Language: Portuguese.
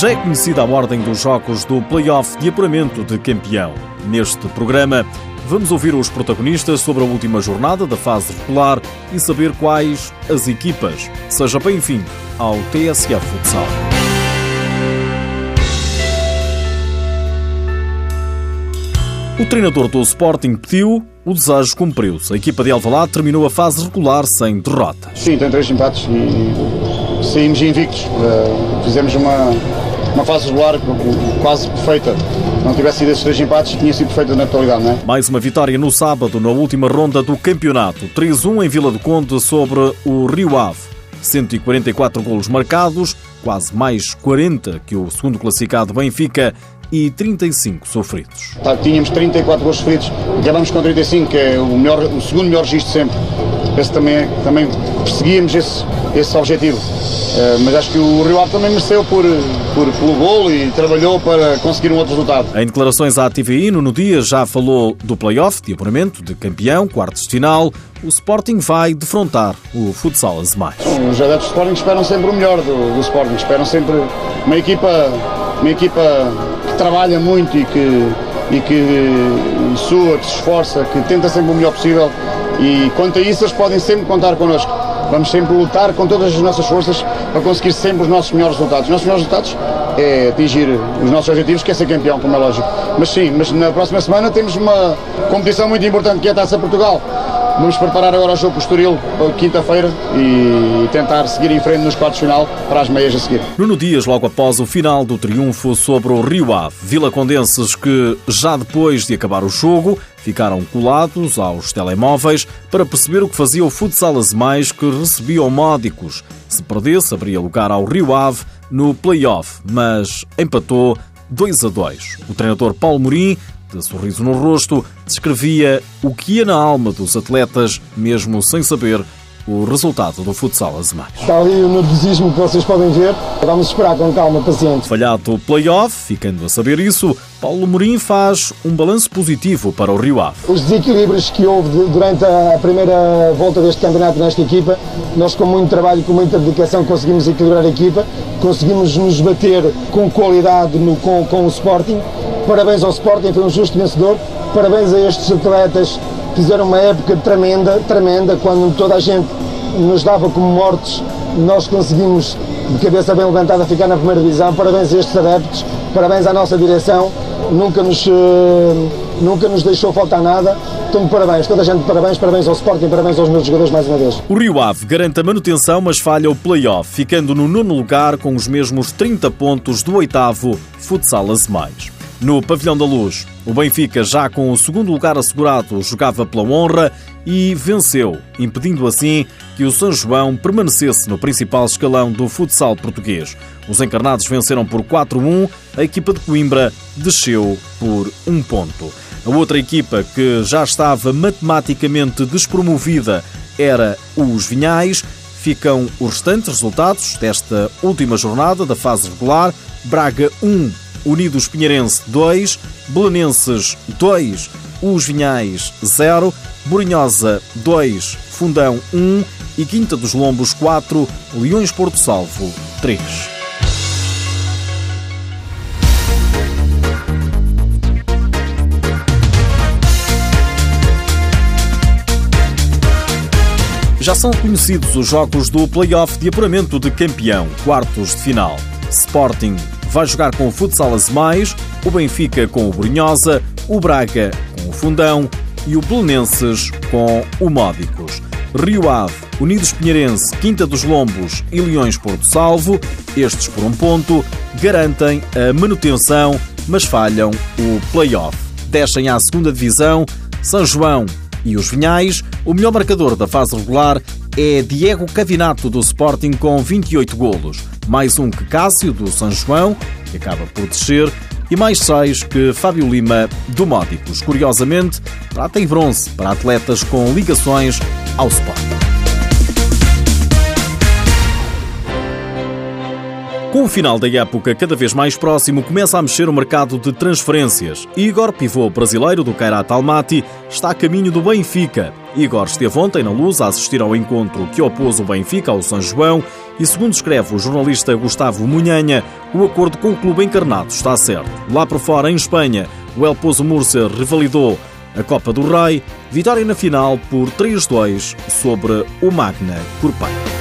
Já é conhecida a ordem dos jogos do Playoff de apuramento de campeão. Neste programa, vamos ouvir os protagonistas sobre a última jornada da fase regular e saber quais as equipas. Seja bem-vindo ao TSF Futsal. O treinador do Sporting pediu, o desejo cumpriu-se. A equipa de Alvalade terminou a fase regular sem derrotas. Sim, tem três empates e saímos invictos. Uh, fizemos uma, uma fase regular quase perfeita. Não tivesse sido esses três empates, tinha sido perfeita na totalidade, não é? Mais uma vitória no sábado, na última ronda do campeonato. 3-1 em Vila do Conde sobre o Rio Ave. 144 golos marcados, quase mais 40 que o segundo classificado Benfica e 35 sofridos. Tá, tínhamos 34 gols sofridos, acabamos com 35, que é o, melhor, o segundo melhor registro sempre. Esse também, também perseguíamos esse, esse objetivo. Uh, mas acho que o Rio Ave também mereceu por, por, pelo golo e trabalhou para conseguir um outro resultado. Em declarações à TVI, no dia já falou do play-off de apuramento de campeão, quartos de final. O Sporting vai defrontar o Futsal Azemais. Os adeptos do Sporting esperam sempre o melhor do, do Sporting, esperam sempre uma equipa, uma equipa que trabalha muito e que, e que sua, que se esforça, que tenta sempre o melhor possível e quanto a isso eles podem sempre contar connosco. Vamos sempre lutar com todas as nossas forças para conseguir sempre os nossos melhores resultados. Os nossos melhores resultados é atingir os nossos objetivos, que é ser campeão, como é lógico. Mas sim, mas na próxima semana temos uma competição muito importante que é a Taça Portugal. Vamos preparar agora o jogo com o Estoril quinta-feira e tentar seguir em frente nos quartos final para as meias a seguir. Nuno Dias, logo após o final do triunfo sobre o Rio Ave, Vila Condenses que já depois de acabar o jogo ficaram colados aos telemóveis para perceber o que fazia o futsal Azemais que recebiam módicos. Se perdesse, abria lugar ao Rio Ave no play-off, mas empatou 2 a 2. O treinador Paulo Morim de sorriso no rosto, descrevia o que ia na alma dos atletas, mesmo sem saber o resultado do futsal Azemais. Está ali o nervosismo que vocês podem ver. Vamos esperar com calma, paciente. Falhado o play-off, ficando a saber isso, Paulo Morim faz um balanço positivo para o Rio Ave. Os desequilíbrios que houve durante a primeira volta deste campeonato nesta equipa, nós com muito trabalho, com muita dedicação conseguimos equilibrar a equipa, conseguimos nos bater com qualidade no, com, com o Sporting. Parabéns ao Sporting, foi um justo vencedor. Parabéns a estes atletas fizeram uma época tremenda, tremenda, quando toda a gente nos dava como mortos, nós conseguimos, de cabeça bem levantada, ficar na primeira divisão. Parabéns a estes adeptos, parabéns à nossa direção, nunca nos, uh, nunca nos deixou faltar nada. Então, parabéns, toda a gente, parabéns, parabéns ao Sporting, parabéns aos meus jogadores mais uma vez. O Rio Ave garante a manutenção, mas falha o play-off, ficando no nono lugar com os mesmos 30 pontos do oitavo Futsal Mais. No Pavilhão da Luz, o Benfica, já com o segundo lugar assegurado, jogava pela honra e venceu, impedindo assim que o São João permanecesse no principal escalão do futsal português. Os encarnados venceram por 4-1, a equipa de Coimbra desceu por um ponto. A outra equipa que já estava matematicamente despromovida era os Vinhais. Ficam os restantes resultados desta última jornada da fase regular. Braga 1, Unidos Pinheirense 2, Belenenses 2, Os Vinhais 0, Borinhosa 2, Fundão 1 e Quinta dos Lombos 4, Leões Porto Salvo 3. Já são conhecidos os jogos do play-off de apuramento de campeão, quartos de final. Sporting vai jogar com o Futsal Mais, o Benfica com o Brunhosa, o Braga com o Fundão e o Belenenses com o Módicos. Rio Ave, Unidos Pinheirense, Quinta dos Lombos e Leões Porto Salvo, estes por um ponto, garantem a manutenção, mas falham o play-off. Descem à segunda divisão São João e os Vinhais. O melhor marcador da fase regular é Diego Cavinato do Sporting com 28 golos mais um que Cássio, do São João, que acaba por descer, e mais seis que Fábio Lima, do Módicos. Curiosamente, prata e bronze para atletas com ligações ao Sport. Com o final da época cada vez mais próximo, começa a mexer o mercado de transferências. Igor, pivô brasileiro do Kairat Almaty, está a caminho do Benfica Igor esteve ontem na Luz a assistir ao encontro que opôs o Benfica ao São João e, segundo escreve o jornalista Gustavo Munhanha, o acordo com o clube encarnado está certo. Lá por fora, em Espanha, o El Pozo Murcia revalidou a Copa do Rei, vitória na final por 3-2 sobre o Magna Corpeiro.